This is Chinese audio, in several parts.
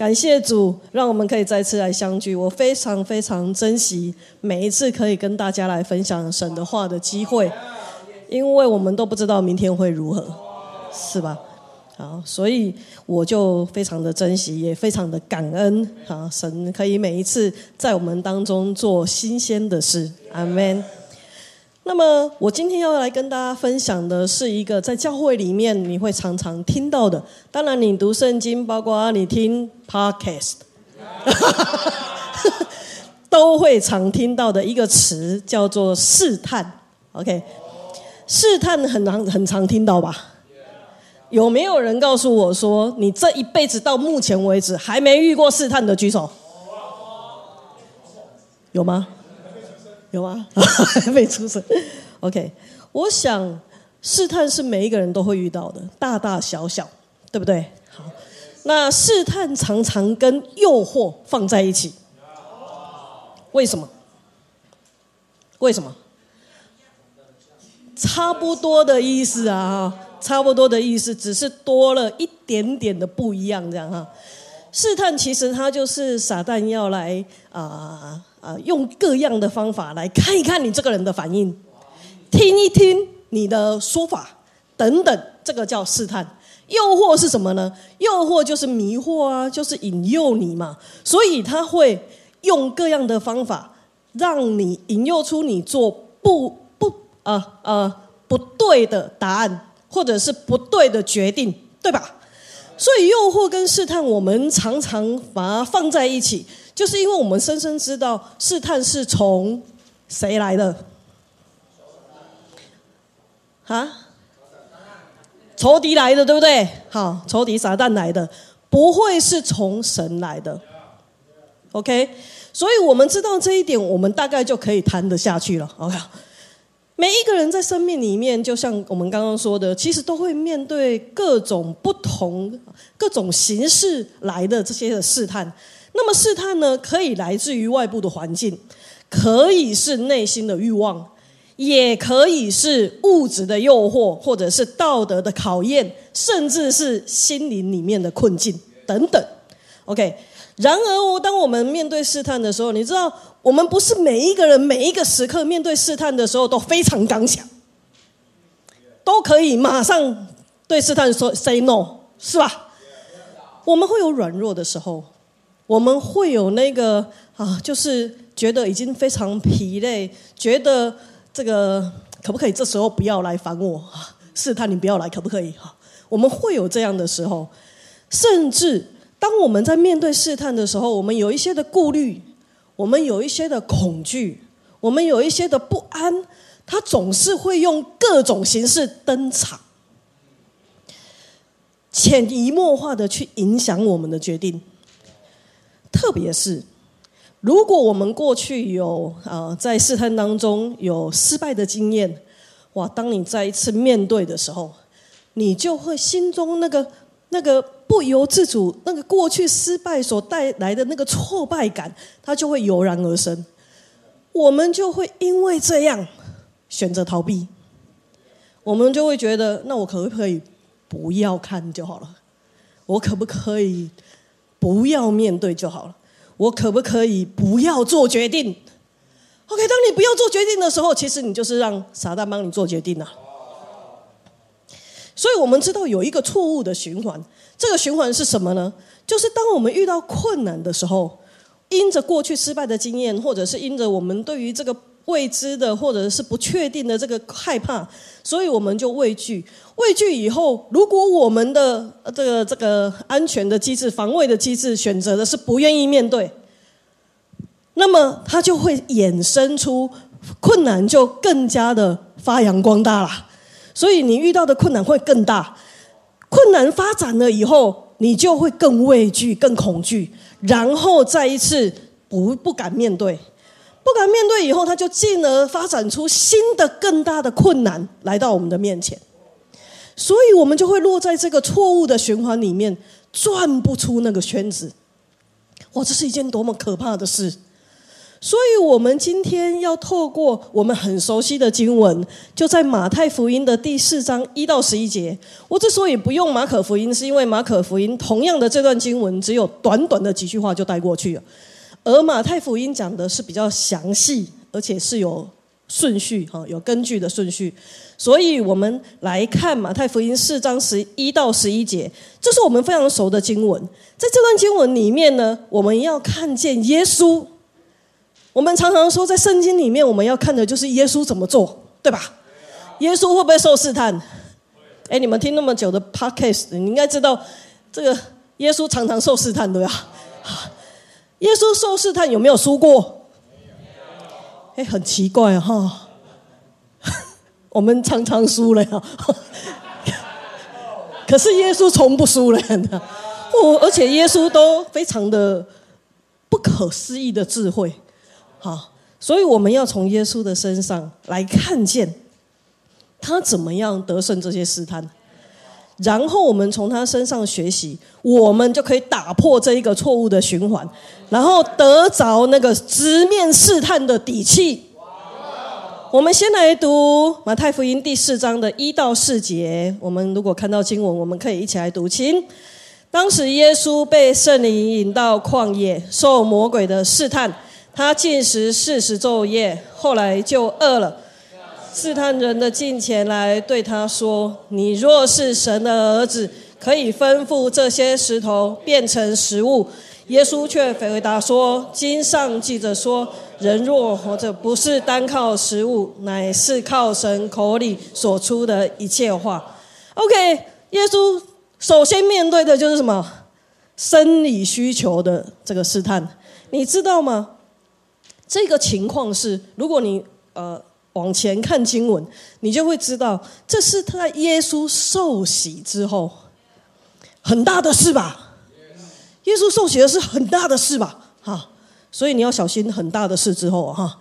感谢主，让我们可以再次来相聚。我非常非常珍惜每一次可以跟大家来分享神的话的机会，因为我们都不知道明天会如何，是吧？好，所以我就非常的珍惜，也非常的感恩。好，神可以每一次在我们当中做新鲜的事。阿门。那么，我今天要来跟大家分享的是一个在教会里面你会常常听到的。当然，你读圣经，包括你听 podcast，都会常听到的一个词叫做试探。OK，试探很常很常听到吧？有没有人告诉我说，你这一辈子到目前为止还没遇过试探的？举手。有吗？有吗？还没出生。OK，我想试探是每一个人都会遇到的，大大小小，对不对？好，那试探常常跟诱惑放在一起，为什么？为什么？差不多的意思啊，差不多的意思，只是多了一点点的不一样，这样哈。试探其实它就是撒旦要来啊。啊，用各样的方法来看一看你这个人的反应，听一听你的说法等等，这个叫试探。诱惑是什么呢？诱惑就是迷惑啊，就是引诱你嘛。所以他会用各样的方法，让你引诱出你做不不啊啊不对的答案，或者是不对的决定，对吧？所以诱惑跟试探，我们常常把它放在一起。就是因为我们深深知道试探是从谁来的？啊？仇敌来的，对不对？好，仇敌撒旦来的，不会是从神来的。OK，所以我们知道这一点，我们大概就可以谈得下去了。OK，每一个人在生命里面，就像我们刚刚说的，其实都会面对各种不同、各种形式来的这些的试探。那么试探呢，可以来自于外部的环境，可以是内心的欲望，也可以是物质的诱惑，或者是道德的考验，甚至是心灵里面的困境等等。OK，然而，当我们面对试探的时候，你知道，我们不是每一个人每一个时刻面对试探的时候都非常刚强，都可以马上对试探说 “say no”，是吧？我们会有软弱的时候。我们会有那个啊，就是觉得已经非常疲累，觉得这个可不可以这时候不要来烦我啊？试探你不要来，可不可以？哈，我们会有这样的时候，甚至当我们在面对试探的时候，我们有一些的顾虑，我们有一些的恐惧，我们有一些的不安，他总是会用各种形式登场，潜移默化的去影响我们的决定。特别是，如果我们过去有啊在试探当中有失败的经验，哇！当你再一次面对的时候，你就会心中那个那个不由自主，那个过去失败所带来的那个挫败感，它就会油然而生。我们就会因为这样选择逃避，我们就会觉得，那我可不可以不要看就好了？我可不可以？不要面对就好了。我可不可以不要做决定？OK，当你不要做决定的时候，其实你就是让撒旦帮你做决定了。所以我们知道有一个错误的循环，这个循环是什么呢？就是当我们遇到困难的时候，因着过去失败的经验，或者是因着我们对于这个。未知的或者是不确定的这个害怕，所以我们就畏惧。畏惧以后，如果我们的这个这个安全的机制、防卫的机制选择的是不愿意面对，那么它就会衍生出困难，就更加的发扬光大了。所以你遇到的困难会更大。困难发展了以后，你就会更畏惧、更恐惧，然后再一次不不敢面对。不敢面对以后，他就进而发展出新的更大的困难来到我们的面前，所以我们就会落在这个错误的循环里面，转不出那个圈子。哇，这是一件多么可怕的事！所以，我们今天要透过我们很熟悉的经文，就在马太福音的第四章一到十一节。我之所以不用马可福音，是因为马可福音同样的这段经文只有短短的几句话就带过去了，而马太福音讲的是比较详细，而且是有顺序哈，有根据的顺序。所以我们来看马太福音四章十一到十一节，这是我们非常熟的经文。在这段经文里面呢，我们要看见耶稣。我们常常说，在圣经里面，我们要看的就是耶稣怎么做，对吧？耶稣会不会受试探？哎，你们听那么久的 podcast，你应该知道，这个耶稣常常受试探，对吧？耶稣受试探有没有输过？哎，很奇怪哈，我们常常输了呀。可是耶稣从不输了的，哦，而且耶稣都非常的不可思议的智慧。好，所以我们要从耶稣的身上来看见他怎么样得胜这些试探，然后我们从他身上学习，我们就可以打破这一个错误的循环，然后得着那个直面试探的底气。我们先来读马太福音第四章的一到四节。我们如果看到经文，我们可以一起来读。请当时耶稣被圣灵引到旷野，受魔鬼的试探。他进食四十昼夜，后来就饿了。试探人的近前来对他说：“你若是神的儿子，可以吩咐这些石头变成食物。”耶稣却回答说：“经上记着说，人若活着，不是单靠食物，乃是靠神口里所出的一切话。”OK，耶稣首先面对的就是什么？生理需求的这个试探，你知道吗？这个情况是，如果你呃往前看经文，你就会知道，这是他在耶稣受洗之后很大的事吧？耶稣受洗的是很大的事吧？哈，所以你要小心很大的事之后哈。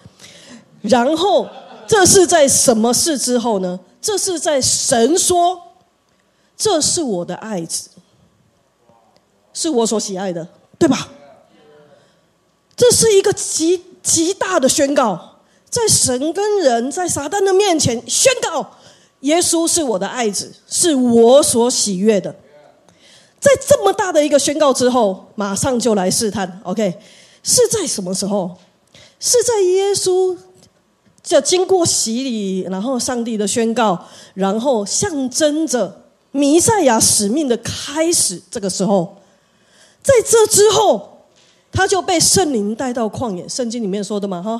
然后这是在什么事之后呢？这是在神说：“这是我的爱子，是我所喜爱的，对吧？”这是一个极。极大的宣告，在神跟人在撒旦的面前宣告，耶稣是我的爱子，是我所喜悦的。在这么大的一个宣告之后，马上就来试探。OK，是在什么时候？是在耶稣就经过洗礼，然后上帝的宣告，然后象征着弥赛亚使命的开始。这个时候，在这之后。他就被圣灵带到旷野，圣经里面说的嘛，哈，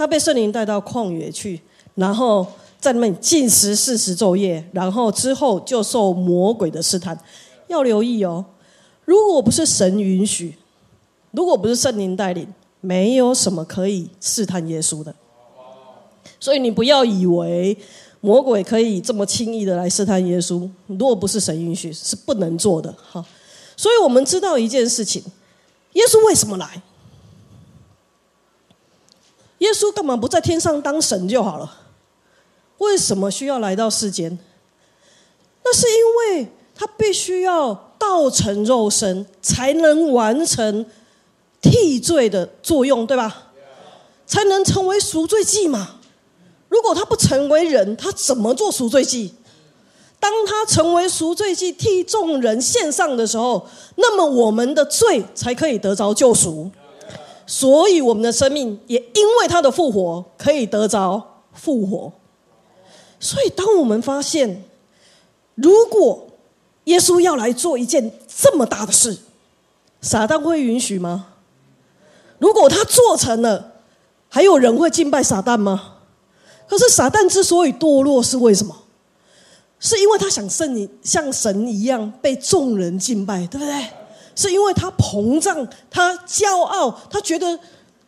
他被圣灵带到旷野去，然后在那里进食四十昼夜，然后之后就受魔鬼的试探。要留意哦，如果不是神允许，如果不是圣灵带领，没有什么可以试探耶稣的。所以你不要以为魔鬼可以这么轻易的来试探耶稣，如果不是神允许，是不能做的。哈，所以我们知道一件事情。耶稣为什么来？耶稣干嘛不在天上当神就好了？为什么需要来到世间？那是因为他必须要道成肉身，才能完成替罪的作用，对吧？才能成为赎罪祭嘛。如果他不成为人，他怎么做赎罪祭？当他成为赎罪祭替众人献上的时候，那么我们的罪才可以得着救赎，所以我们的生命也因为他的复活可以得着复活。所以，当我们发现，如果耶稣要来做一件这么大的事，撒旦会允许吗？如果他做成了，还有人会敬拜撒旦吗？可是撒旦之所以堕落，是为什么？是因为他想圣像神一样被众人敬拜，对不对？是因为他膨胀，他骄傲，他觉得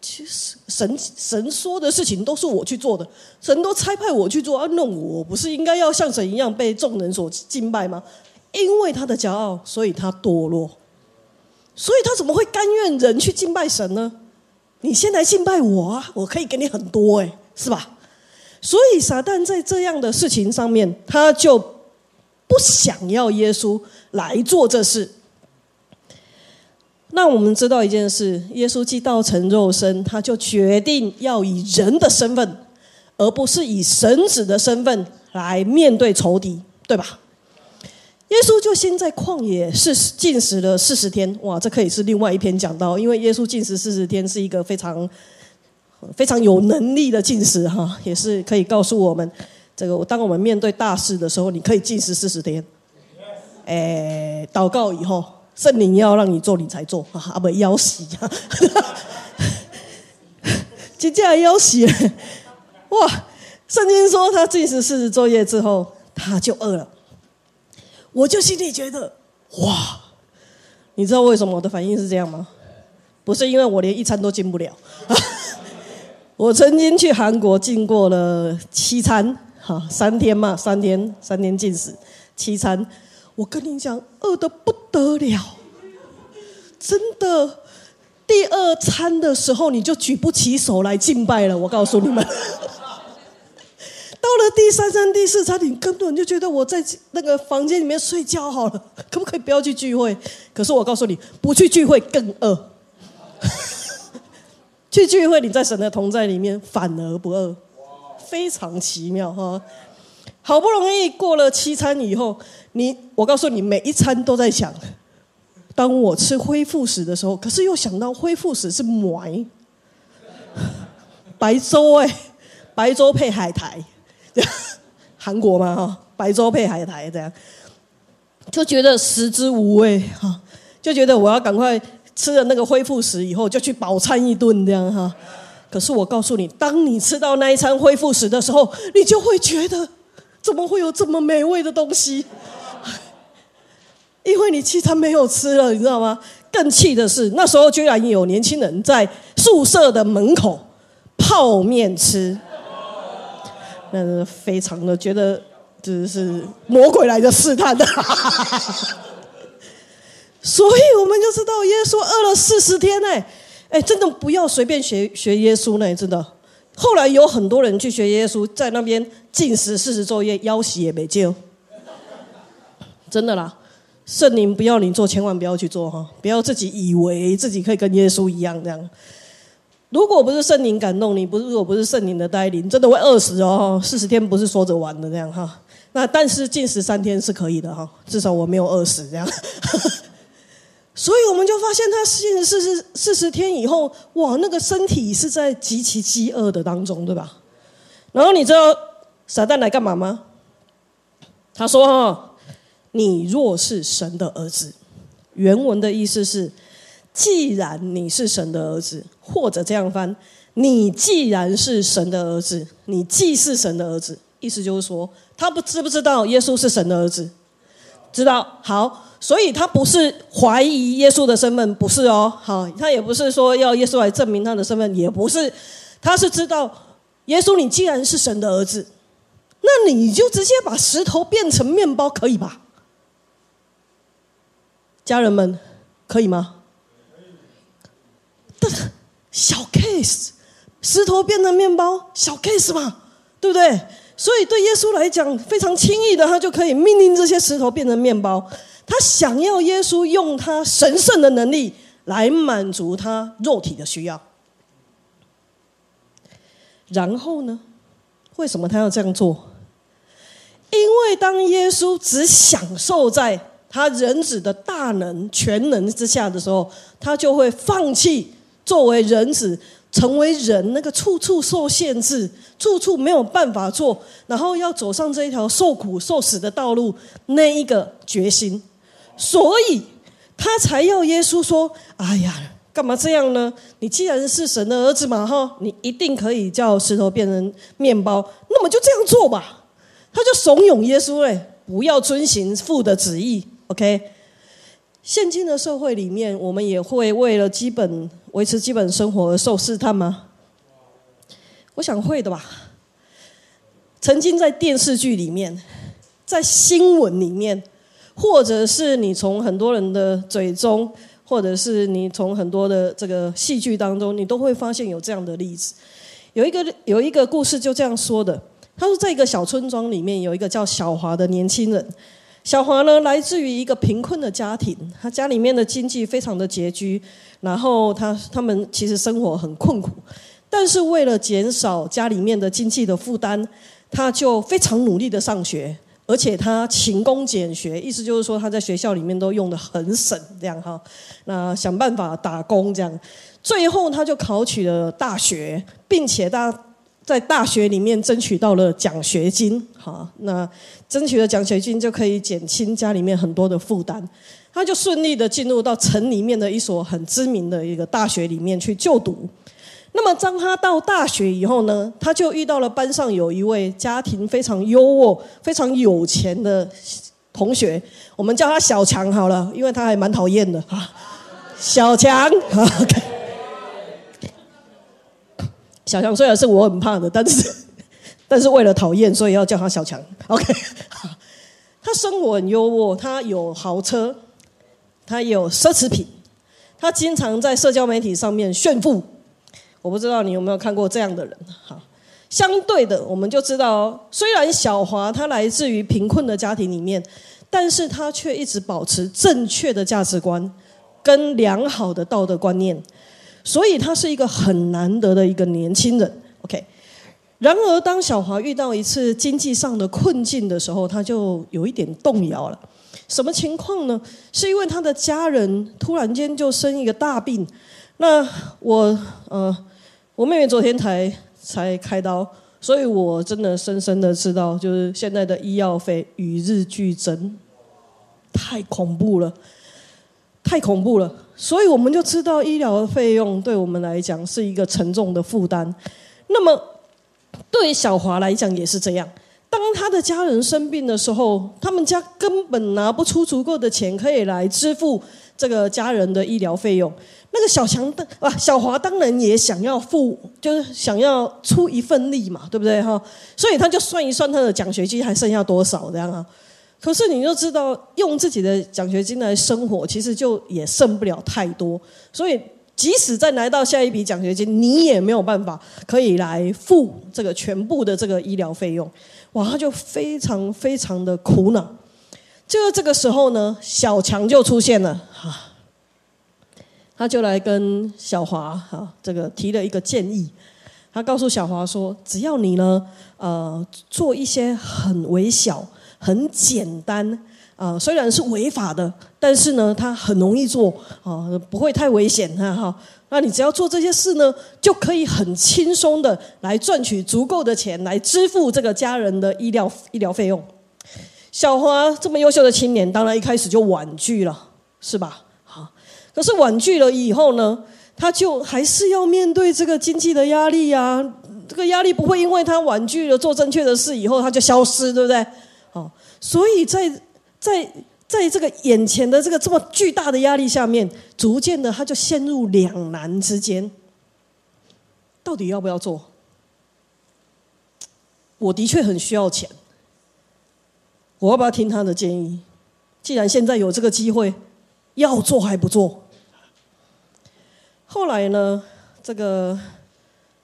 其实神神说的事情都是我去做的，神都差派我去做啊，那我不是应该要像神一样被众人所敬拜吗？因为他的骄傲，所以他堕落，所以他怎么会甘愿人去敬拜神呢？你先来敬拜我啊，我可以给你很多，哎，是吧？所以撒旦在这样的事情上面，他就不想要耶稣来做这事。那我们知道一件事：耶稣既道成肉身，他就决定要以人的身份，而不是以神子的身份来面对仇敌，对吧？耶稣就先在旷野是进食了四十天，哇，这可以是另外一篇讲到，因为耶稣进食四十天是一个非常非常有能力的进食哈，也是可以告诉我们，这个当我们面对大事的时候，你可以进食四十天。哎，祷告以后，圣灵要让你做，你才做 啊，不要死啊！接下来要死，哇！圣经说他进食四十作业之后，他就饿了。我就心里觉得，哇！你知道为什么我的反应是这样吗？不是因为我连一餐都进不了。我曾经去韩国进过了七餐，哈，三天嘛，三天，三天进食七餐。我跟你讲，饿的不得了，真的。第二餐的时候，你就举不起手来敬拜了。我告诉你们。到了第三餐、第四餐，你根本就觉得我在那个房间里面睡觉好了，可不可以不要去聚会？可是我告诉你，不去聚会更饿。去聚会，你在神的同在里面反而不饿，非常奇妙哈！好不容易过了七餐以后，你我告诉你，每一餐都在想，当我吃恢复食的时候，可是又想到恢复食是麦白粥哎，白粥配海苔。韩国嘛哈，白粥配海苔这样，就觉得食之无味哈，就觉得我要赶快吃了那个恢复食以后，就去饱餐一顿这样哈。可是我告诉你，当你吃到那一餐恢复食的时候，你就会觉得怎么会有这么美味的东西？因为你七餐没有吃了，你知道吗？更气的是，那时候居然有年轻人在宿舍的门口泡面吃。那是非常的觉得，只是魔鬼来的试探的，所以我们就知道耶稣饿了四十天呢。哎，真的不要随便学学耶稣呢，真的。后来有很多人去学耶稣，在那边进食四十昼夜，腰洗也没救。真的啦，圣灵不要你做，千万不要去做哈，不要自己以为自己可以跟耶稣一样这样。如果不是圣灵感动你，不是如果不是圣灵的带领，真的会饿死哦。四十天不是说着玩的这样哈。那但是禁食三天是可以的哈，至少我没有饿死这样。所以我们就发现他禁食四十四十天以后，哇，那个身体是在极其饥饿的当中，对吧？然后你知道撒旦来干嘛吗？他说：“哈，你若是神的儿子。”原文的意思是。既然你是神的儿子，或者这样翻，你既然是神的儿子，你既是神的儿子，意思就是说，他不知不知道耶稣是神的儿子？知道。好，所以他不是怀疑耶稣的身份，不是哦。好，他也不是说要耶稣来证明他的身份，也不是，他是知道耶稣，你既然是神的儿子，那你就直接把石头变成面包，可以吧？家人们，可以吗？小 case，石头变成面包，小 case 嘛，对不对？所以对耶稣来讲，非常轻易的，他就可以命令这些石头变成面包。他想要耶稣用他神圣的能力来满足他肉体的需要。然后呢？为什么他要这样做？因为当耶稣只享受在他人子的大能全能之下的时候，他就会放弃。作为人子，成为人，那个处处受限制，处处没有办法做，然后要走上这一条受苦受死的道路，那一个决心，所以他才要耶稣说：“哎呀，干嘛这样呢？你既然是神的儿子嘛，哈，你一定可以叫石头变成面包，那么就这样做吧。”他就怂恿耶稣哎，不要遵行父的旨意。OK，现今的社会里面，我们也会为了基本。维持基本生活而受试探吗？我想会的吧。曾经在电视剧里面，在新闻里面，或者是你从很多人的嘴中，或者是你从很多的这个戏剧当中，你都会发现有这样的例子。有一个有一个故事就这样说的：他说，在一个小村庄里面，有一个叫小华的年轻人，小华呢，来自于一个贫困的家庭，他家里面的经济非常的拮据，然后他他们其实生活很困苦，但是为了减少家里面的经济的负担，他就非常努力的上学，而且他勤工俭学，意思就是说他在学校里面都用的很省，这样哈，那想办法打工这样，最后他就考取了大学，并且大。在大学里面争取到了奖学金，哈，那争取了奖学金就可以减轻家里面很多的负担，他就顺利的进入到城里面的一所很知名的一个大学里面去就读。那么当他到大学以后呢，他就遇到了班上有一位家庭非常优渥、非常有钱的同学，我们叫他小强好了，因为他还蛮讨厌的哈，小强，OK。小强虽然是我很怕的，但是 但是为了讨厌，所以要叫他小强。OK，他生活很优渥，他有豪车，他有奢侈品，他经常在社交媒体上面炫富。我不知道你有没有看过这样的人？哈，相对的，我们就知道，虽然小华他来自于贫困的家庭里面，但是他却一直保持正确的价值观跟良好的道德观念。所以他是一个很难得的一个年轻人，OK。然而，当小华遇到一次经济上的困境的时候，他就有一点动摇了。什么情况呢？是因为他的家人突然间就生一个大病。那我呃，我妹妹昨天才才开刀，所以我真的深深的知道，就是现在的医药费与日俱增，太恐怖了。太恐怖了，所以我们就知道医疗的费用对我们来讲是一个沉重的负担。那么，对小华来讲也是这样。当他的家人生病的时候，他们家根本拿不出足够的钱可以来支付这个家人的医疗费用。那个小强的啊，小华当然也想要付，就是想要出一份力嘛，对不对哈？所以他就算一算他的奖学金还剩下多少这样啊。可是你就知道，用自己的奖学金来生活，其实就也剩不了太多。所以，即使再拿到下一笔奖学金，你也没有办法可以来付这个全部的这个医疗费用。哇，他就非常非常的苦恼。就在这个时候呢，小强就出现了哈，他就来跟小华哈这个提了一个建议。他告诉小华说：“只要你呢，呃，做一些很微小。”很简单啊，虽然是违法的，但是呢，它很容易做啊，不会太危险哈哈。那你只要做这些事呢，就可以很轻松的来赚取足够的钱来支付这个家人的医疗医疗费用。小华这么优秀的青年，当然一开始就婉拒了，是吧？好，可是婉拒了以后呢，他就还是要面对这个经济的压力呀。这个压力不会因为他婉拒了做正确的事以后他就消失，对不对？所以在在在这个眼前的这个这么巨大的压力下面，逐渐的他就陷入两难之间，到底要不要做？我的确很需要钱，我要不要听他的建议？既然现在有这个机会，要做还不做？后来呢，这个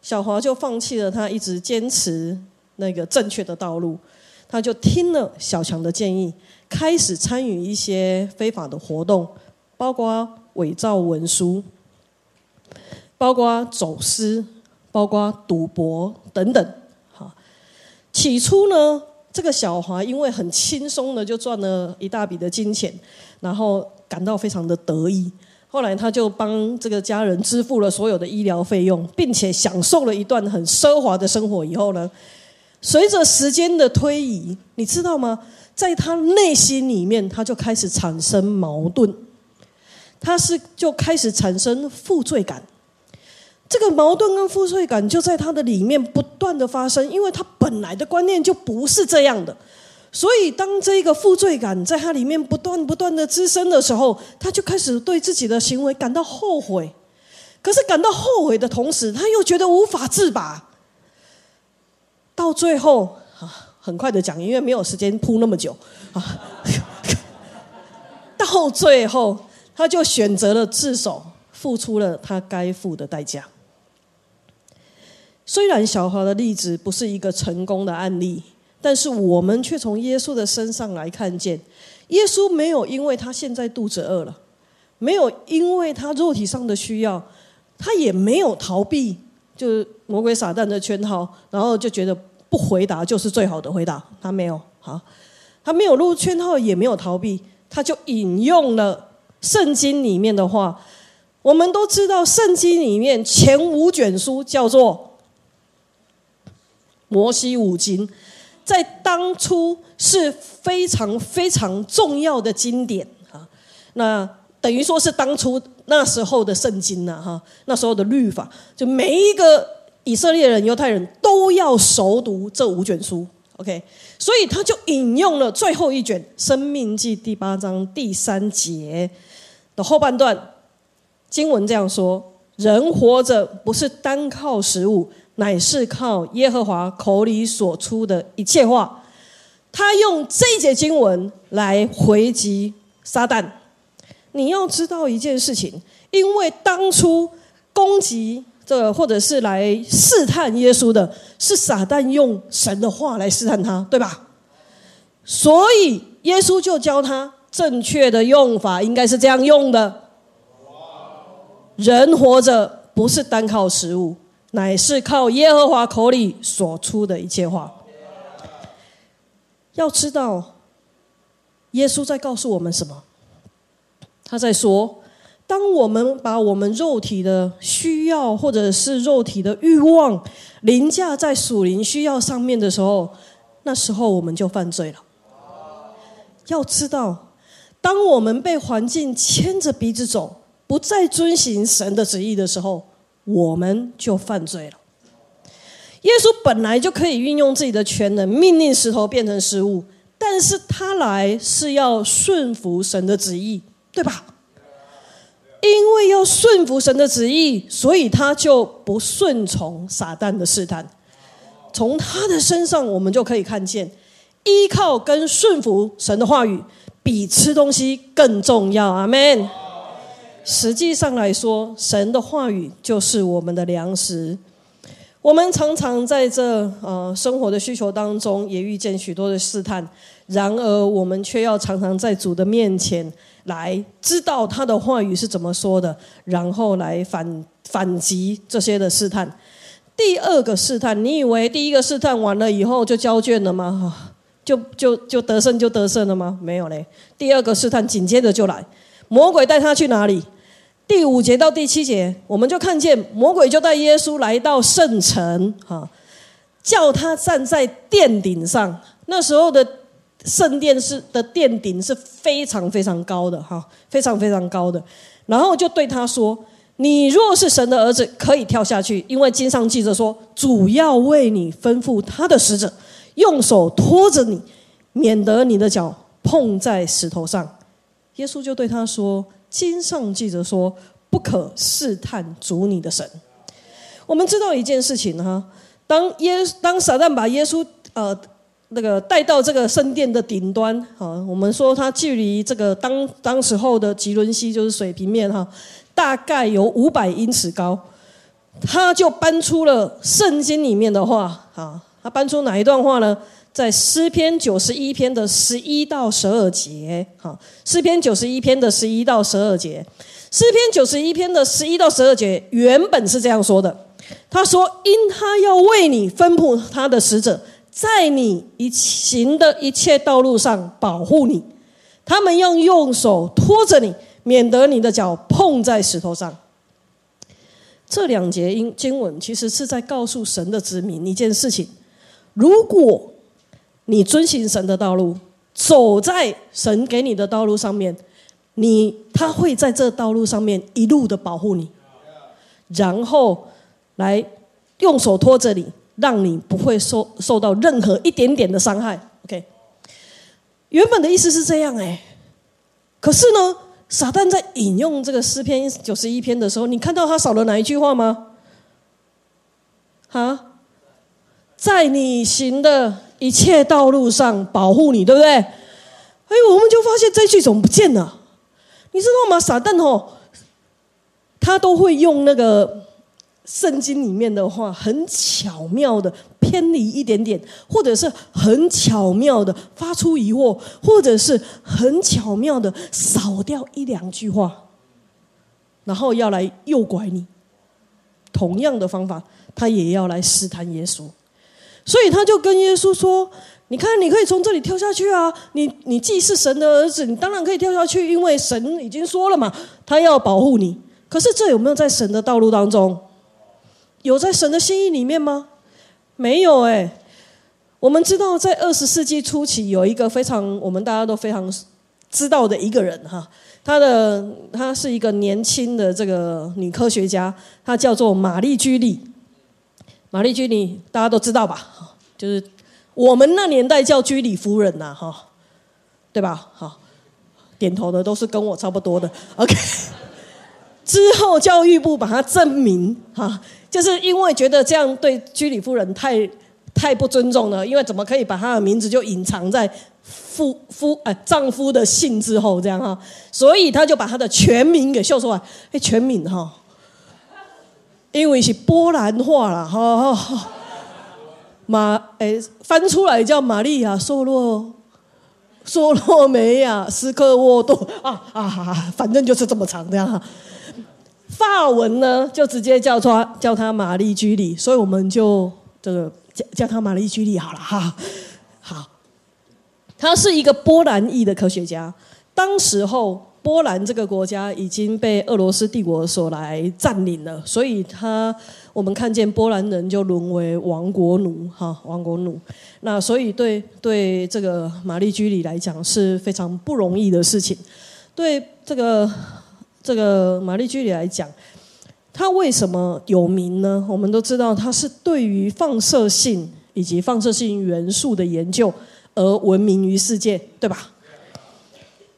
小华就放弃了他一直坚持那个正确的道路。他就听了小强的建议，开始参与一些非法的活动，包括伪造文书，包括走私，包括赌博等等。哈，起初呢，这个小华因为很轻松的就赚了一大笔的金钱，然后感到非常的得意。后来他就帮这个家人支付了所有的医疗费用，并且享受了一段很奢华的生活。以后呢？随着时间的推移，你知道吗？在他内心里面，他就开始产生矛盾，他是就开始产生负罪感。这个矛盾跟负罪感就在他的里面不断的发生，因为他本来的观念就不是这样的。所以，当这个负罪感在他里面不断不断的滋生的时候，他就开始对自己的行为感到后悔。可是，感到后悔的同时，他又觉得无法自拔。到最后啊，很快的讲，因为没有时间铺那么久啊。到最后，他就选择了自首，付出了他该付的代价。虽然小华的例子不是一个成功的案例，但是我们却从耶稣的身上来看见，耶稣没有因为他现在肚子饿了，没有因为他肉体上的需要，他也没有逃避，就是魔鬼撒旦的圈套，然后就觉得不回答就是最好的回答。他没有，好，他没有入圈套，也没有逃避，他就引用了圣经里面的话。我们都知道，圣经里面前五卷书叫做摩西五经。在当初是非常非常重要的经典啊，那等于说是当初那时候的圣经呐哈，那时候的律法，就每一个以色列人、犹太人都要熟读这五卷书。OK，所以他就引用了最后一卷《生命记》第八章第三节的后半段经文这样说：人活着不是单靠食物。乃是靠耶和华口里所出的一切话，他用这节经文来回击撒旦。你要知道一件事情，因为当初攻击这或者是来试探耶稣的，是撒旦用神的话来试探他，对吧？所以耶稣就教他正确的用法，应该是这样用的：人活着不是单靠食物。乃是靠耶和华口里所出的一切话。要知道，耶稣在告诉我们什么？他在说：当我们把我们肉体的需要，或者是肉体的欲望凌驾在属灵需要上面的时候，那时候我们就犯罪了。要知道，当我们被环境牵着鼻子走，不再遵行神的旨意的时候。我们就犯罪了。耶稣本来就可以运用自己的权能，命令石头变成食物，但是他来是要顺服神的旨意，对吧？因为要顺服神的旨意，所以他就不顺从撒旦的试探。从他的身上，我们就可以看见，依靠跟顺服神的话语，比吃东西更重要。阿门。实际上来说，神的话语就是我们的粮食。我们常常在这呃生活的需求当中，也遇见许多的试探，然而我们却要常常在主的面前来知道他的话语是怎么说的，然后来反反击这些的试探。第二个试探，你以为第一个试探完了以后就交卷了吗？就就就得胜就得胜了吗？没有嘞，第二个试探紧接着就来，魔鬼带他去哪里？第五节到第七节，我们就看见魔鬼就带耶稣来到圣城，哈，叫他站在殿顶上。那时候的圣殿是的殿顶是非常非常高的，哈，非常非常高的。然后就对他说：“你若是神的儿子，可以跳下去，因为经上记着说，主要为你吩咐他的使者，用手托着你，免得你的脚碰在石头上。”耶稣就对他说。经上记着说：“不可试探主你的神。”我们知道一件事情哈，当耶当撒旦把耶稣呃那个带到这个圣殿的顶端啊，我们说他距离这个当当时候的吉伦西就是水平面哈，大概有五百英尺高，他就搬出了圣经里面的话啊，他搬出哪一段话呢？在诗篇九十一篇的十一到十二节，哈，诗篇九十一篇的十一到十二节，诗篇九十一篇的十一到十二节原本是这样说的：他说，因他要为你吩咐他的使者，在你一行的一切道路上保护你，他们要用手托着你，免得你的脚碰在石头上。这两节经经文其实是在告诉神的子民一件事情：如果你遵行神的道路，走在神给你的道路上面，你他会在这道路上面一路的保护你，然后来用手托着你，让你不会受受到任何一点点的伤害。OK，原本的意思是这样哎，可是呢，撒旦在引用这个诗篇九十一篇的时候，你看到他少了哪一句话吗？啊，在你行的。一切道路上保护你，对不对？哎，我们就发现这句怎么不见了？你知道吗？撒旦哦，他都会用那个圣经里面的话，很巧妙的偏离一点点，或者是很巧妙的发出疑惑，或者是很巧妙的少掉一两句话，然后要来诱拐你。同样的方法，他也要来试探耶稣，所以他就跟耶稣说：“你看，你可以从这里跳下去啊！你你既是神的儿子，你当然可以跳下去，因为神已经说了嘛，他要保护你。可是这有没有在神的道路当中？”有在神的心意里面吗？没有哎。我们知道，在二十世纪初期，有一个非常我们大家都非常知道的一个人哈，他的她是一个年轻的这个女科学家，她叫做玛丽居里。玛丽居里大家都知道吧？就是我们那年代叫居里夫人呐，哈，对吧？好，点头的都是跟我差不多的。OK，之后教育部把它证明哈。就是因为觉得这样对居里夫人太太不尊重了，因为怎么可以把她的名字就隐藏在夫夫呃丈夫的姓之后这样哈，所以他就把她的全名给秀出来，哎全名哈，因为是波兰话啦哈哈，马哎翻出来叫玛丽亚索洛索洛梅亚斯科沃多啊啊，反正就是这么长这样哈。法文呢，就直接叫他叫他玛丽居里，所以我们就这个叫叫他玛丽居里好了哈。好，他是一个波兰裔的科学家。当时候波兰这个国家已经被俄罗斯帝国所来占领了，所以他我们看见波兰人就沦为亡国奴哈，亡国奴。那所以对对这个玛丽居里来讲是非常不容易的事情，对这个。这个玛丽居里来讲，他为什么有名呢？我们都知道，他是对于放射性以及放射性元素的研究而闻名于世界，对吧？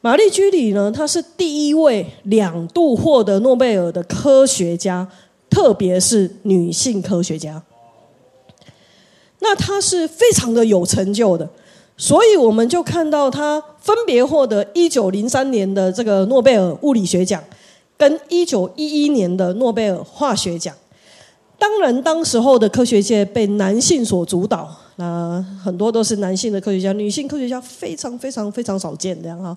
玛丽居里呢，她是第一位两度获得诺贝尔的科学家，特别是女性科学家。那她是非常的有成就的。所以我们就看到他分别获得一九零三年的这个诺贝尔物理学奖，跟一九一一年的诺贝尔化学奖。当然，当时候的科学界被男性所主导，那很多都是男性的科学家，女性科学家非常非常非常少见这样哈。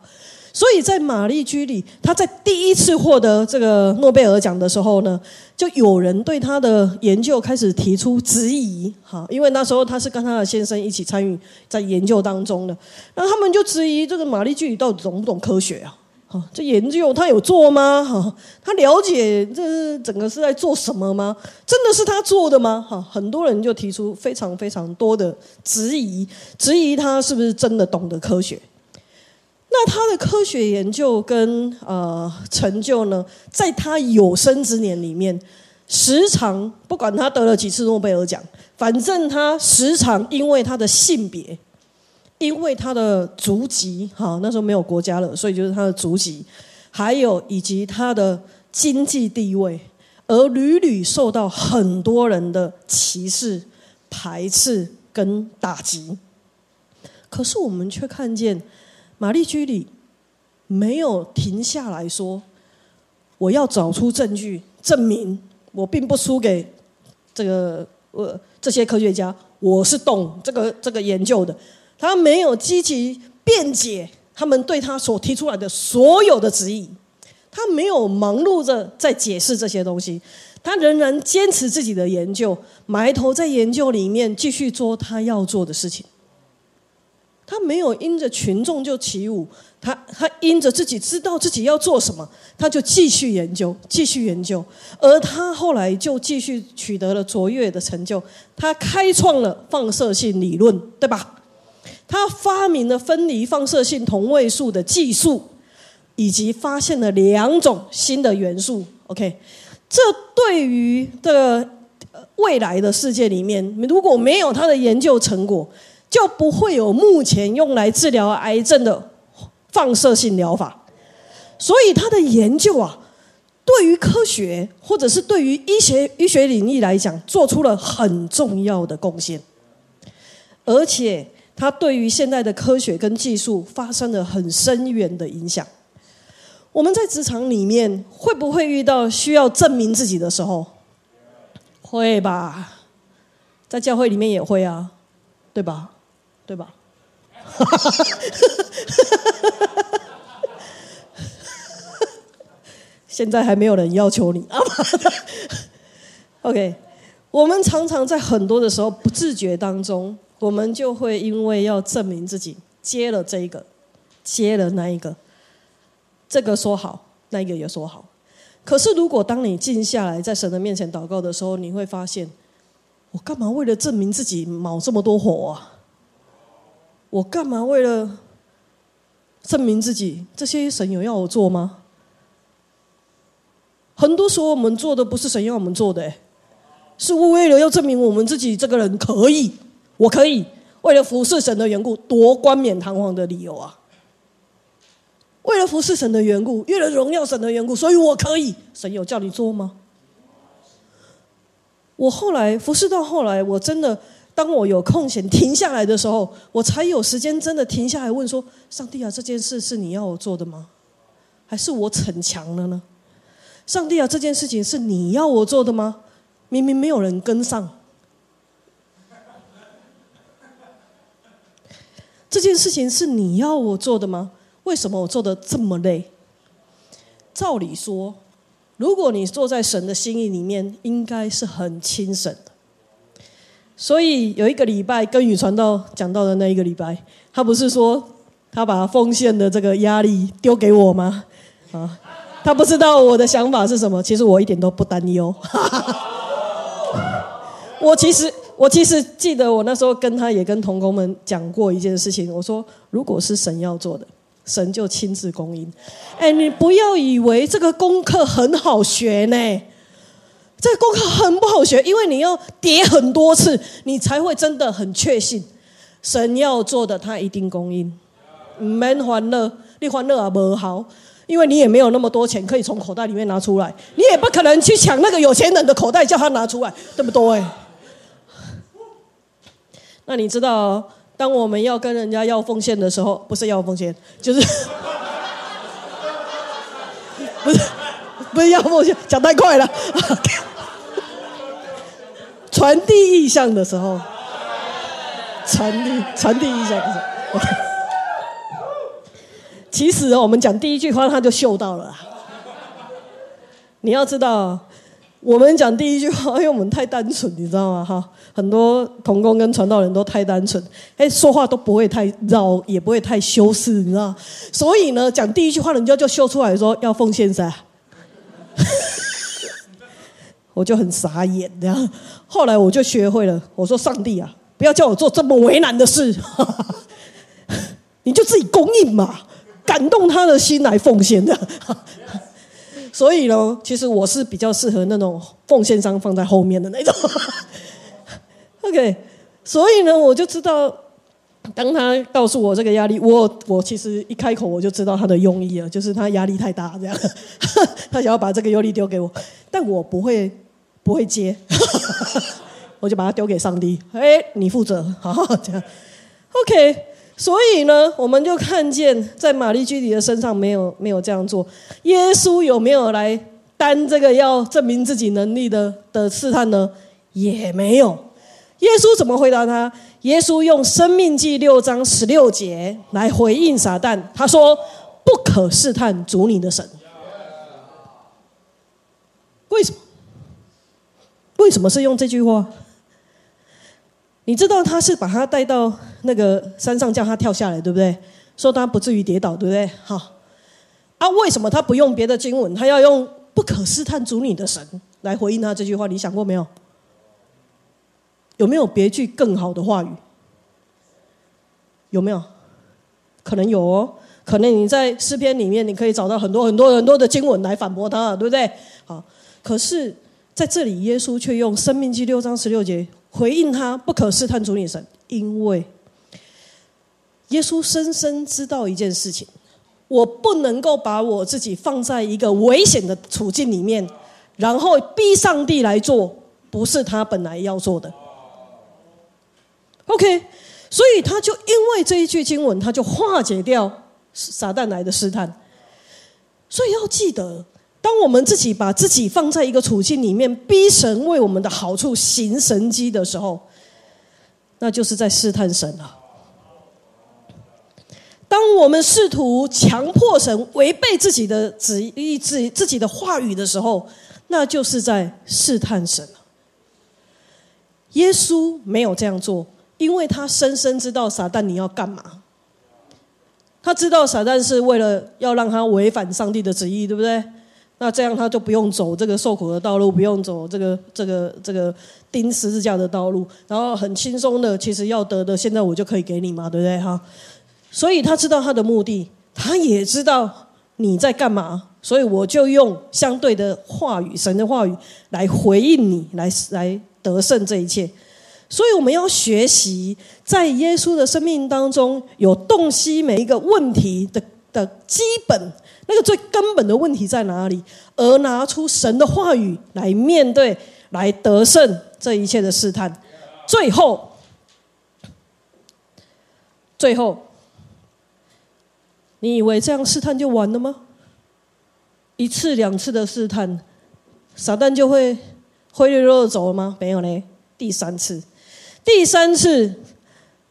所以在玛丽居里，她在第一次获得这个诺贝尔奖的时候呢，就有人对她的研究开始提出质疑，哈，因为那时候她是跟她的先生一起参与在研究当中的，那他们就质疑这个玛丽居里到底懂不懂科学啊？这研究他有做吗？哈，他了解这整个是在做什么吗？真的是他做的吗？哈，很多人就提出非常非常多的质疑，质疑他是不是真的懂得科学。那他的科学研究跟呃成就呢，在他有生之年里面，时常不管他得了几次诺贝尔奖，反正他时常因为他的性别，因为他的族籍，哈，那时候没有国家了，所以就是他的族籍，还有以及他的经济地位，而屡屡受到很多人的歧视、排斥跟打击。可是我们却看见。玛丽居里没有停下来说：“我要找出证据证明我并不输给这个呃这些科学家，我是懂这个这个研究的。”他没有积极辩解他们对他所提出来的所有的质疑，他没有忙碌着在解释这些东西，他仍然坚持自己的研究，埋头在研究里面继续做他要做的事情。他没有因着群众就起舞，他他因着自己知道自己要做什么，他就继续研究，继续研究，而他后来就继续取得了卓越的成就。他开创了放射性理论，对吧？他发明了分离放射性同位素的技术，以及发现了两种新的元素。OK，这对于的未来的世界里面，如果没有他的研究成果，就不会有目前用来治疗癌症的放射性疗法，所以他的研究啊，对于科学或者是对于医学医学领域来讲，做出了很重要的贡献，而且他对于现在的科学跟技术发生了很深远的影响。我们在职场里面会不会遇到需要证明自己的时候？会吧，在教会里面也会啊，对吧？对吧？哈哈哈现在还没有人要求你啊。OK，我们常常在很多的时候不自觉当中，我们就会因为要证明自己，接了这一个，接了那一个，这个说好，那一个也说好。可是如果当你静下来，在神的面前祷告的时候，你会发现，我干嘛为了证明自己冒这么多火啊？我干嘛为了证明自己？这些神有要我做吗？很多时候我们做的不是神要我们做的，是为了要证明我们自己这个人可以，我可以为了服侍神的缘故，多冠冕堂皇的理由啊！为了服侍神的缘故，为了荣耀神的缘故，所以我可以。神有叫你做吗？我后来服侍到后来，我真的当我有空闲停下来的时候，我才有时间真的停下来问说：上帝啊，这件事是你要我做的吗？还是我逞强了呢？上帝啊，这件事情是你要我做的吗？明明没有人跟上，这件事情是你要我做的吗？为什么我做的这么累？照理说，如果你坐在神的心意里面，应该是很轻省的。所以有一个礼拜跟宇传道讲到的那一个礼拜，他不是说他把奉献的这个压力丢给我吗？啊。他不知道我的想法是什么，其实我一点都不担忧。我其实我其实记得我那时候跟他也跟同工们讲过一件事情，我说如果是神要做的，神就亲自供应。哎，你不要以为这个功课很好学呢，这个功课很不好学，因为你要叠很多次，你才会真的很确信神要做的，他一定供应。唔免欢乐，你欢乐也无好。因为你也没有那么多钱可以从口袋里面拿出来，你也不可能去抢那个有钱人的口袋叫他拿出来，对不对？那你知道，当我们要跟人家要奉献的时候，不是要奉献，就是不是不是要奉献，讲太快了。传递意向的时候，传递传递意向。其实我们讲第一句话，他就嗅到了。你要知道，我们讲第一句话，因为我们太单纯，你知道吗？哈，很多童工跟传道人都太单纯，哎，说话都不会太绕，也不会太修饰，你知道。所以呢，讲第一句话，人家就秀出来说要奉献噻。我就很傻眼，这样。后来我就学会了，我说上帝啊，不要叫我做这么为难的事，你就自己供应嘛。感动他的心来奉献的，所以呢，其实我是比较适合那种奉献商放在后面的那种。OK，所以呢，我就知道，当他告诉我这个压力，我我其实一开口我就知道他的用意了，就是他压力太大，这样，他想要把这个压力丢给我，但我不会不会接，我就把它丢给上帝，哎，你负责，好这样，OK。所以呢，我们就看见在玛丽居里的身上没有没有这样做。耶稣有没有来担这个要证明自己能力的的试探呢？也没有。耶稣怎么回答他？耶稣用《生命记》六章十六节来回应撒旦。他说：“不可试探主你的神。”为什么？为什么是用这句话？你知道他是把他带到那个山上，叫他跳下来，对不对？说他不至于跌倒，对不对？好，啊，为什么他不用别的经文，他要用“不可试探主你的神”来回应他这句话？你想过没有？有没有别句更好的话语？有没有？可能有哦，可能你在诗篇里面，你可以找到很多很多很多的经文来反驳他，对不对？好，可是在这里，耶稣却用《生命记》六章十六节。回应他不可试探主女神，因为耶稣深深知道一件事情：我不能够把我自己放在一个危险的处境里面，然后逼上帝来做，不是他本来要做的。OK，所以他就因为这一句经文，他就化解掉撒旦来的试探。所以要记得，当我们自己把自己放在一个处境里面，逼神为我们的好处行神迹的时候，那就是在试探神了。当我们试图强迫神违背自己的旨意、自自己的话语的时候，那就是在试探神。耶稣没有这样做，因为他深深知道撒旦你要干嘛。他知道撒旦是为了要让他违反上帝的旨意，对不对？那这样他就不用走这个受苦的道路，不用走这个这个这个钉十字架的道路，然后很轻松的，其实要得的，现在我就可以给你嘛，对不对？哈。所以他知道他的目的，他也知道你在干嘛，所以我就用相对的话语，神的话语来回应你，来来得胜这一切。所以我们要学习，在耶稣的生命当中，有洞悉每一个问题的的基本，那个最根本的问题在哪里，而拿出神的话语来面对，来得胜这一切的试探。最后，最后。你以为这样试探就完了吗？一次两次的试探，撒旦就会灰溜溜的走了吗？没有嘞。第三次，第三次，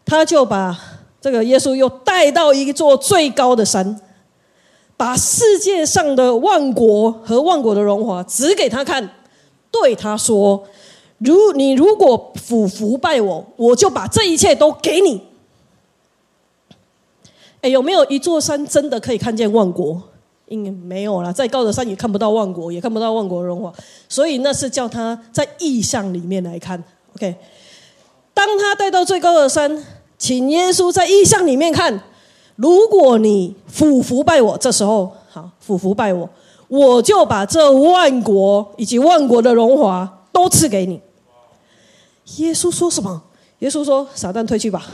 他就把这个耶稣又带到一座最高的山，把世界上的万国和万国的荣华指给他看，对他说：“如你如果俯伏拜我，我就把这一切都给你。”哎，有没有一座山真的可以看见万国？应该没有了。再高的山也看不到万国，也看不到万国荣华。所以那是叫他在意象里面来看。OK，当他带到最高的山，请耶稣在意象里面看。如果你俯伏拜我，这时候好俯伏拜我，我就把这万国以及万国的荣华都赐给你。耶稣说什么？耶稣说：“撒旦退去吧。”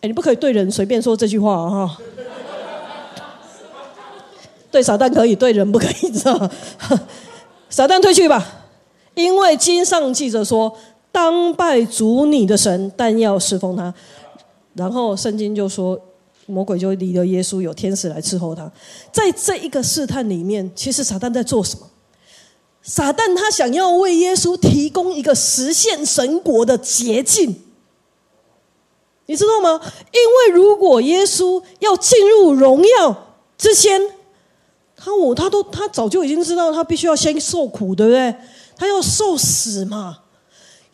哎，你不可以对人随便说这句话啊！哈，对撒旦可以，对人不可以，知道 撒旦退去吧，因为经上记着说：“当拜主你的神，但要侍奉他。”然后圣经就说，魔鬼就离了耶稣，有天使来伺候他。在这一个试探里面，其实撒旦在做什么？撒旦他想要为耶稣提供一个实现神国的捷径。你知道吗？因为如果耶稣要进入荣耀之前，他我他都他早就已经知道，他必须要先受苦，对不对？他要受死嘛，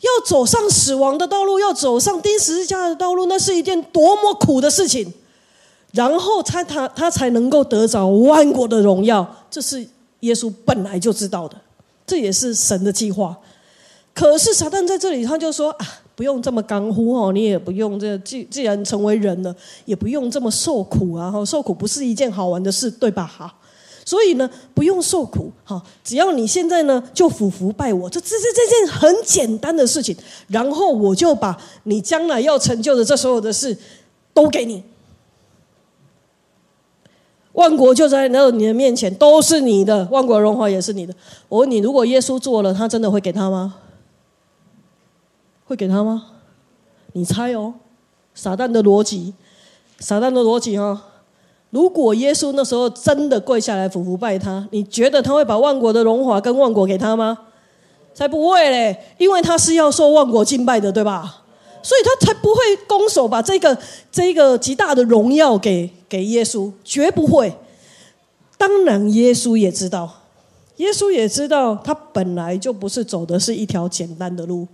要走上死亡的道路，要走上钉十字架的道路，那是一件多么苦的事情。然后他他他才能够得着万国的荣耀，这是耶稣本来就知道的，这也是神的计划。可是撒旦在这里，他就说啊。不用这么干呼哦，你也不用这既既然成为人了，也不用这么受苦啊！受苦不是一件好玩的事，对吧？哈，所以呢，不用受苦，哈，只要你现在呢就俯伏拜我，这这这这件很简单的事情，然后我就把你将来要成就的这所有的事都给你，万国就在那你的面前都是你的，万国荣华也是你的。我问你，如果耶稣做了，他真的会给他吗？会给他吗？你猜哦，撒旦的逻辑，撒旦的逻辑哈。如果耶稣那时候真的跪下来俯伏拜他，你觉得他会把万国的荣华跟万国给他吗？才不会嘞，因为他是要受万国敬拜的，对吧？所以他才不会拱手把这个这个极大的荣耀给给耶稣，绝不会。当然，耶稣也知道，耶稣也知道，他本来就不是走的是一条简单的路。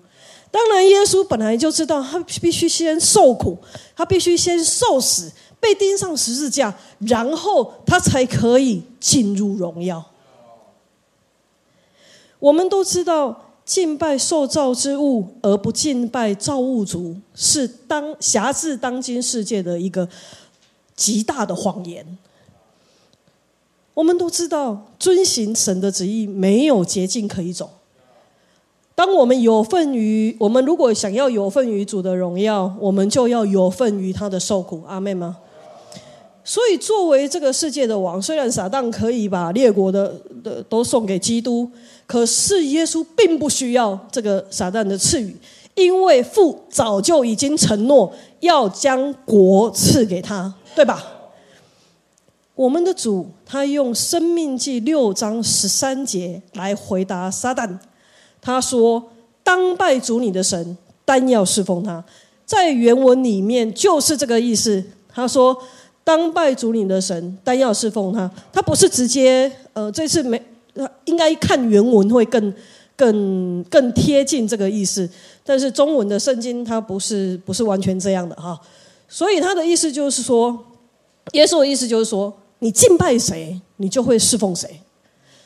当然，耶稣本来就知道，他必须先受苦，他必须先受死，被钉上十字架，然后他才可以进入荣耀。我们都知道，敬拜受造之物而不敬拜造物主，是当辖制当今世界的一个极大的谎言。我们都知道，遵行神的旨意没有捷径可以走。当我们有份于我们，如果想要有份于主的荣耀，我们就要有份于他的受苦。阿妹吗？所以，作为这个世界的王，虽然撒旦可以把列国的的都送给基督，可是耶稣并不需要这个撒旦的赐予，因为父早就已经承诺要将国赐给他，对吧？我们的主他用《生命记》六章十三节来回答撒旦，他说：“当拜主你的神，单要侍奉他。”在原文里面就是这个意思。他说：“当拜主你的神，单要侍奉他。”他不是直接呃，这次没应该看原文会更更更贴近这个意思。但是中文的圣经它不是不是完全这样的哈，所以他的意思就是说，耶稣的意思就是说。你敬拜谁，你就会侍奉谁。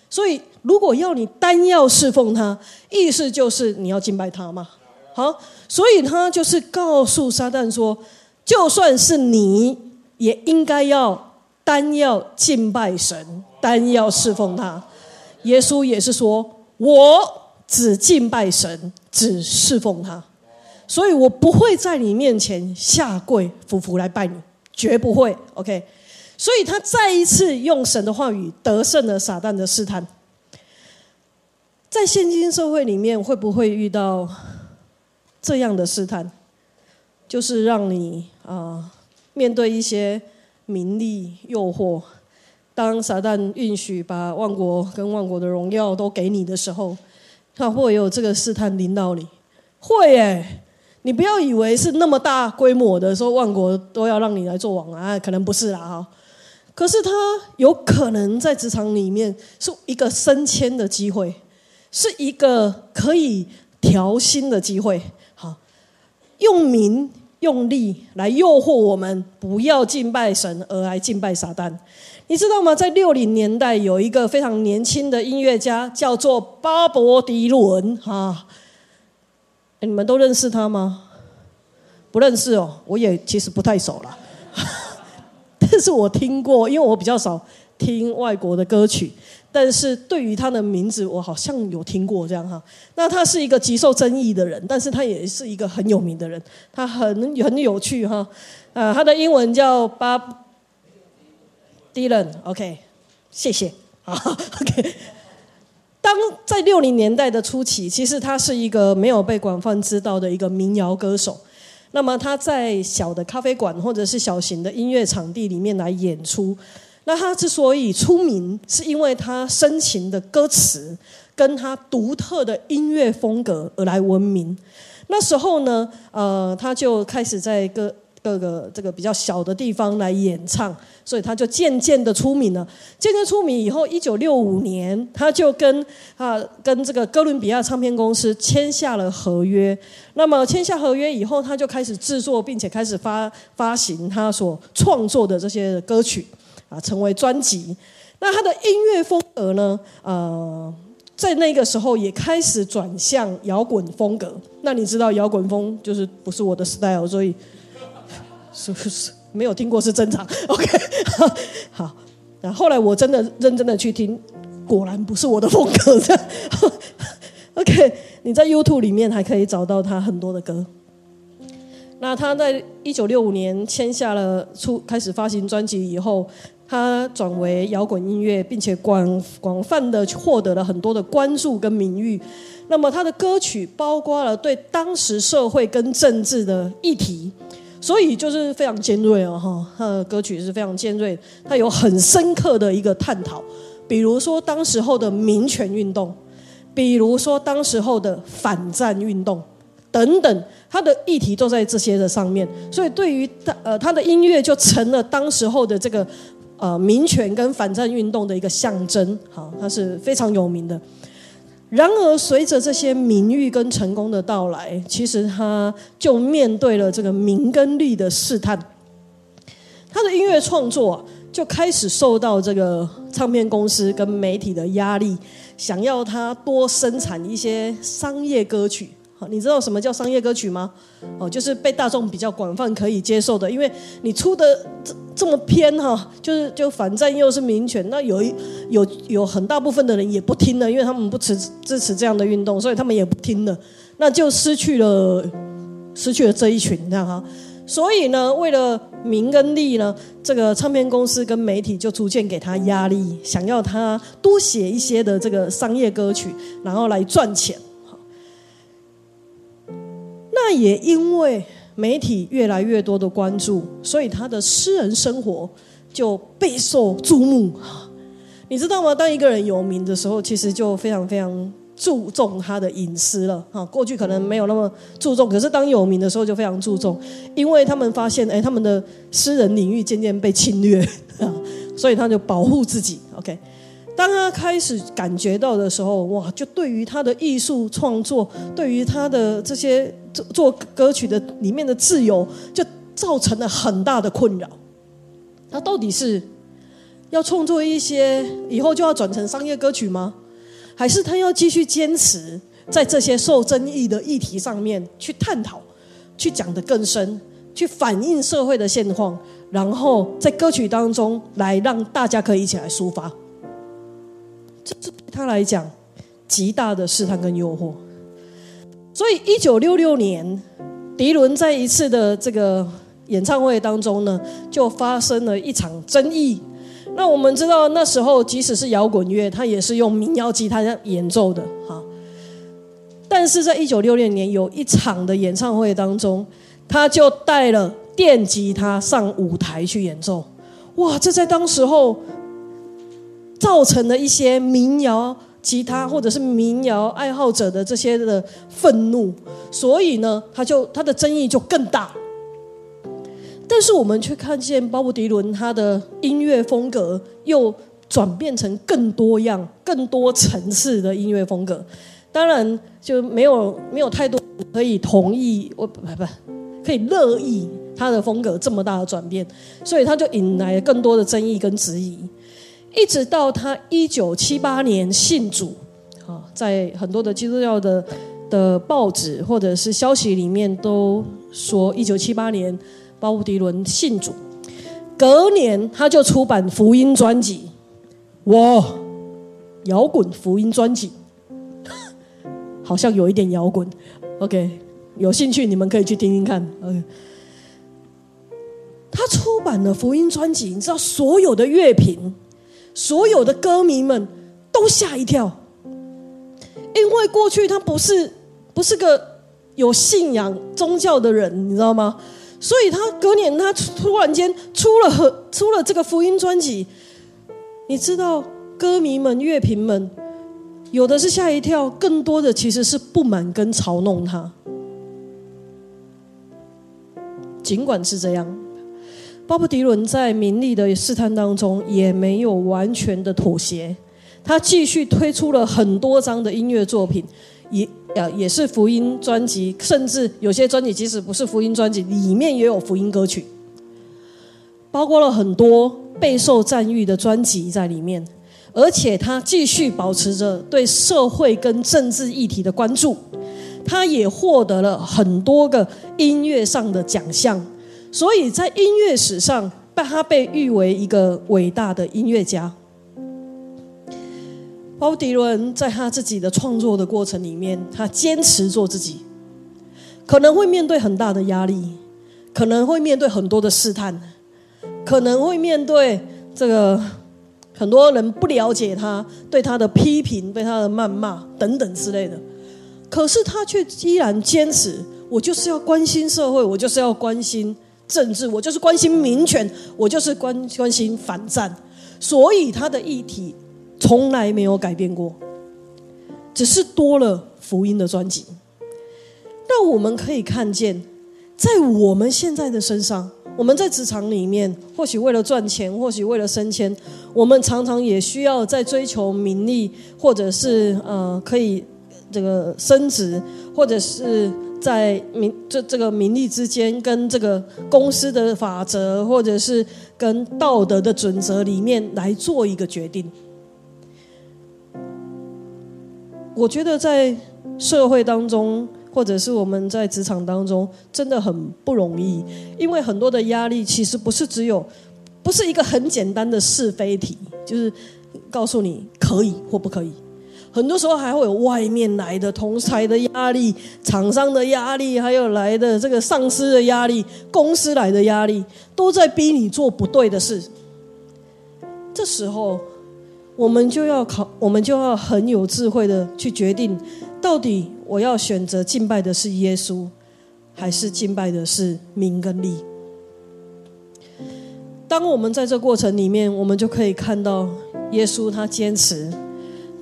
所以，如果要你单要侍奉他，意思就是你要敬拜他嘛。好，所以他就是告诉撒旦说，就算是你也应该要单要敬拜神，单要侍奉他。耶稣也是说，我只敬拜神，只侍奉他。所以我不会在你面前下跪服服来拜你，绝不会。OK。所以他再一次用神的话语得胜了撒旦的试探。在现今社会里面，会不会遇到这样的试探？就是让你啊面对一些名利诱惑，当撒旦允许把万国跟万国的荣耀都给你的时候，他会有这个试探临到你。会诶，你不要以为是那么大规模的，说万国都要让你来做王啊，可能不是啦哈。可是他有可能在职场里面是一个升迁的机会，是一个可以调薪的机会。好，用名用力来诱惑我们，不要敬拜神，而来敬拜撒旦。你知道吗？在六零年代，有一个非常年轻的音乐家，叫做巴伯迪伦。哈，你们都认识他吗？不认识哦，我也其实不太熟了。但是我听过，因为我比较少听外国的歌曲，但是对于他的名字，我好像有听过这样哈。那他是一个极受争议的人，但是他也是一个很有名的人，他很很有趣哈。呃，他的英文叫 Bob Dylan，OK，谢谢啊，OK。当在六零年代的初期，其实他是一个没有被广泛知道的一个民谣歌手。那么他在小的咖啡馆或者是小型的音乐场地里面来演出。那他之所以出名，是因为他深情的歌词跟他独特的音乐风格而来闻名。那时候呢，呃，他就开始在各。各个这个比较小的地方来演唱，所以他就渐渐的出名了。渐渐出名以后，一九六五年，他就跟啊跟这个哥伦比亚唱片公司签下了合约。那么签下合约以后，他就开始制作，并且开始发发行他所创作的这些歌曲成为专辑。那他的音乐风格呢，呃，在那个时候也开始转向摇滚风格。那你知道摇滚风就是不是我的 style，所以。是不是没有听过是正常？OK，好。那后来我真的认真的去听，果然不是我的风格。这样 OK，你在 YouTube 里面还可以找到他很多的歌。那他在一九六五年签下了出开始发行专辑以后，他转为摇滚音乐，并且广广泛的获得了很多的关注跟名誉。那么他的歌曲包括了对当时社会跟政治的议题。所以就是非常尖锐哦，哈，他的歌曲是非常尖锐，他有很深刻的一个探讨，比如说当时候的民权运动，比如说当时候的反战运动等等，他的议题都在这些的上面，所以对于他呃他的音乐就成了当时候的这个呃民权跟反战运动的一个象征，好，他是非常有名的。然而，随着这些名誉跟成功的到来，其实他就面对了这个名跟利的试探。他的音乐创作就开始受到这个唱片公司跟媒体的压力，想要他多生产一些商业歌曲。你知道什么叫商业歌曲吗？哦，就是被大众比较广泛可以接受的，因为你出的这这么偏哈，就是就反战又是民权，那有一有有很大部分的人也不听了，因为他们不支支持这样的运动，所以他们也不听了，那就失去了失去了这一群这样哈。所以呢，为了名跟利呢，这个唱片公司跟媒体就逐渐给他压力，想要他多写一些的这个商业歌曲，然后来赚钱。那也因为媒体越来越多的关注，所以他的私人生活就备受注目。你知道吗？当一个人有名的时候，其实就非常非常注重他的隐私了。哈，过去可能没有那么注重，可是当有名的时候就非常注重，因为他们发现，哎，他们的私人领域渐渐被侵略啊，所以他就保护自己。OK。当他开始感觉到的时候，哇，就对于他的艺术创作，对于他的这些做做歌曲的里面的自由，就造成了很大的困扰。他到底是要创作一些以后就要转成商业歌曲吗？还是他要继续坚持在这些受争议的议题上面去探讨，去讲得更深，去反映社会的现况，然后在歌曲当中来让大家可以一起来抒发？这这对他来讲极大的试探跟诱惑，所以一九六六年，迪伦在一次的这个演唱会当中呢，就发生了一场争议。那我们知道那时候即使是摇滚乐，他也是用民谣吉他演奏的哈。但是在一九六六年有一场的演唱会当中，他就带了电吉他上舞台去演奏。哇，这在当时候。造成了一些民谣吉他或者是民谣爱好者的这些的愤怒，所以呢，他就他的争议就更大。但是我们却看见鲍勃迪伦他的音乐风格又转变成更多样、更多层次的音乐风格。当然，就没有没有太多可以同意，我不不可以乐意他的风格这么大的转变，所以他就引来更多的争议跟质疑。一直到他一九七八年信主，啊，在很多的基督教的的报纸或者是消息里面都说，一九七八年鲍勃迪伦信主，隔年他就出版福音专辑，哇，摇滚福音专辑，好像有一点摇滚，OK，有兴趣你们可以去听听看，OK，他出版了福音专辑，你知道所有的乐评。所有的歌迷们都吓一跳，因为过去他不是不是个有信仰宗教的人，你知道吗？所以他隔年他突然间出了和出了这个福音专辑，你知道歌迷们乐评们有的是吓一跳，更多的其实是不满跟嘲弄他。尽管是这样。鲍勃·迪伦在名利的试探当中，也没有完全的妥协，他继续推出了很多张的音乐作品，也呃也是福音专辑，甚至有些专辑即使不是福音专辑，里面也有福音歌曲，包括了很多备受赞誉的专辑在里面，而且他继续保持着对社会跟政治议题的关注，他也获得了很多个音乐上的奖项。所以在音乐史上，被他被誉为一个伟大的音乐家。鲍迪伦在他自己的创作的过程里面，他坚持做自己，可能会面对很大的压力，可能会面对很多的试探，可能会面对这个很多人不了解他，对他的批评、对他的谩骂等等之类的。可是他却依然坚持，我就是要关心社会，我就是要关心。政治，我就是关心民权，我就是关关心反战，所以他的议题从来没有改变过，只是多了福音的专辑。那我们可以看见，在我们现在的身上，我们在职场里面，或许为了赚钱，或许为了升迁，我们常常也需要在追求名利，或者是呃可以这个升职，或者是。在名这这个名利之间，跟这个公司的法则，或者是跟道德的准则里面来做一个决定。我觉得在社会当中，或者是我们在职场当中，真的很不容易，因为很多的压力其实不是只有，不是一个很简单的是非题，就是告诉你可以或不可以。很多时候还会有外面来的同才的压力、厂商的压力，还有来的这个上司的压力、公司来的压力，都在逼你做不对的事。这时候，我们就要考，我们就要很有智慧的去决定，到底我要选择敬拜的是耶稣，还是敬拜的是名跟利？当我们在这过程里面，我们就可以看到耶稣他坚持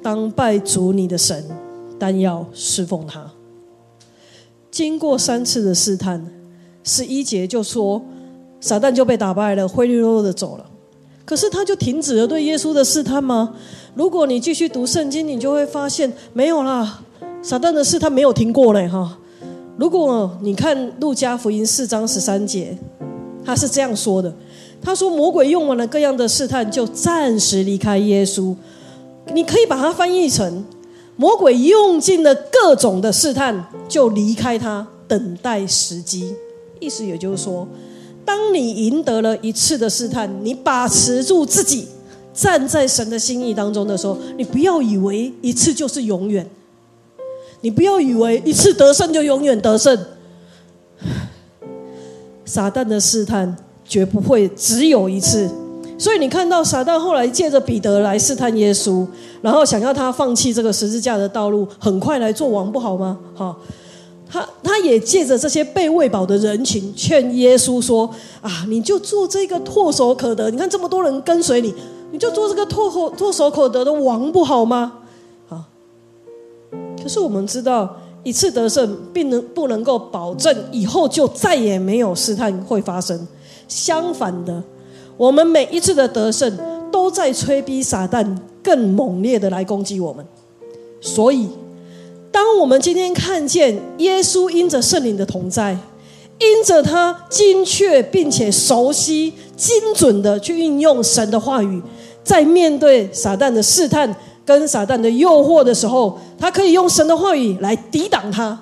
当拜主你的神，但要侍奉他。经过三次的试探，十一节就说撒旦就被打败了，灰溜溜的走了。可是他就停止了对耶稣的试探吗？如果你继续读圣经，你就会发现没有啦，撒旦的试探没有停过嘞哈。如果你看路加福音四章十三节，他是这样说的：他说魔鬼用完了各样的试探，就暂时离开耶稣。你可以把它翻译成魔鬼用尽了各种的试探，就离开他，等待时机。意思也就是说。当你赢得了一次的试探，你把持住自己，站在神的心意当中的时候，你不要以为一次就是永远，你不要以为一次得胜就永远得胜。撒旦的试探绝不会只有一次，所以你看到撒旦后来借着彼得来试探耶稣，然后想要他放弃这个十字架的道路，很快来做王，不好吗？哈。他他也借着这些被喂饱的人群，劝耶稣说：“啊，你就做这个唾手可得。你看这么多人跟随你，你就做这个唾手唾手可得的王不好吗？”啊。可是我们知道，一次得胜并能不能够保证以后就再也没有试探会发生。相反的，我们每一次的得胜都在催逼撒旦更猛烈的来攻击我们。所以。当我们今天看见耶稣因着圣灵的同在，因着他精确并且熟悉、精准的去运用神的话语，在面对撒旦的试探跟撒旦的诱惑的时候，他可以用神的话语来抵挡他，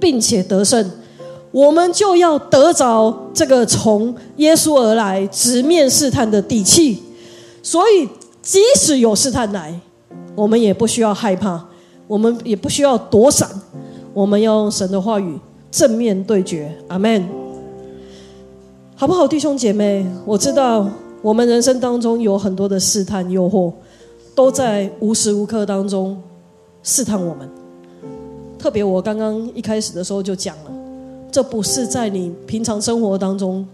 并且得胜。我们就要得着这个从耶稣而来直面试探的底气。所以，即使有试探来，我们也不需要害怕。我们也不需要躲闪，我们要用神的话语正面对决。阿门，好不好，弟兄姐妹？我知道我们人生当中有很多的试探、诱惑，都在无时无刻当中试探我们。特别我刚刚一开始的时候就讲了，这不是在你平常生活当中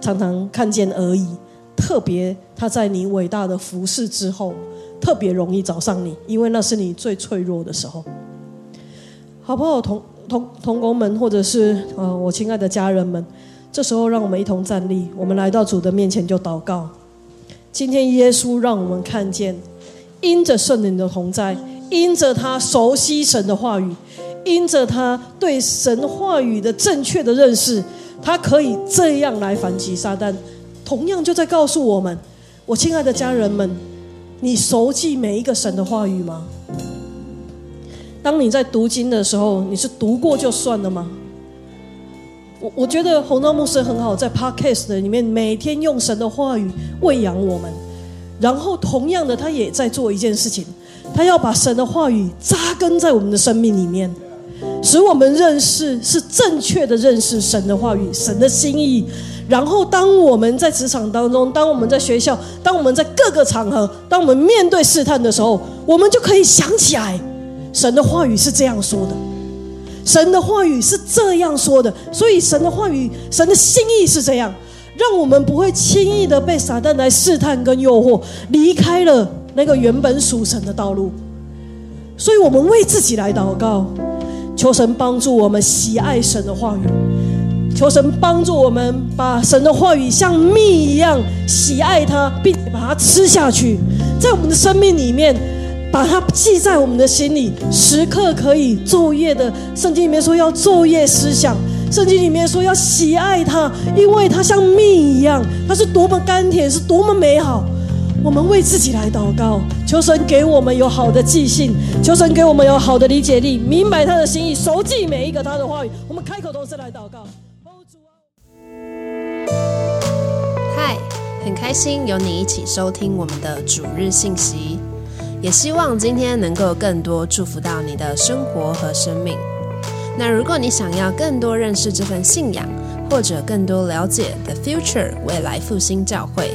常常看见而已，特别他在你伟大的服饰之后。特别容易找上你，因为那是你最脆弱的时候，好不好？同同同工们，或者是呃，我亲爱的家人们，这时候让我们一同站立，我们来到主的面前就祷告。今天耶稣让我们看见，因着圣灵的同在，因着他熟悉神的话语，因着他对神话语的正确的认识，他可以这样来反击撒旦。同样就在告诉我们，我亲爱的家人们。你熟记每一个神的话语吗？当你在读经的时候，你是读过就算了吗？我我觉得红道牧师很好，在 Podcast 里面每天用神的话语喂养我们，然后同样的，他也在做一件事情，他要把神的话语扎根在我们的生命里面，使我们认识是正确的认识神的话语，神的心意。然后，当我们在职场当中，当我们在学校，当我们在各个场合，当我们面对试探的时候，我们就可以想起来，神的话语是这样说的，神的话语是这样说的。所以，神的话语，神的心意是这样，让我们不会轻易的被撒旦来试探跟诱惑，离开了那个原本属神的道路。所以我们为自己来祷告，求神帮助我们喜爱神的话语。求神帮助我们，把神的话语像蜜一样喜爱它，并且把它吃下去，在我们的生命里面，把它记在我们的心里，时刻可以昼夜的。圣经里面说要昼夜思想，圣经里面说要喜爱它，因为它像蜜一样，它是多么甘甜，是多么美好。我们为自己来祷告，求神给我们有好的记性，求神给我们有好的理解力，明白他的心意，熟记每一个他的话语。我们开口同时来祷告。嗨很开心有你一起收听我们的主日信息，也希望今天能够更多祝福到你的生活和生命。那如果你想要更多认识这份信仰，或者更多了解 The Future 未来复兴教会，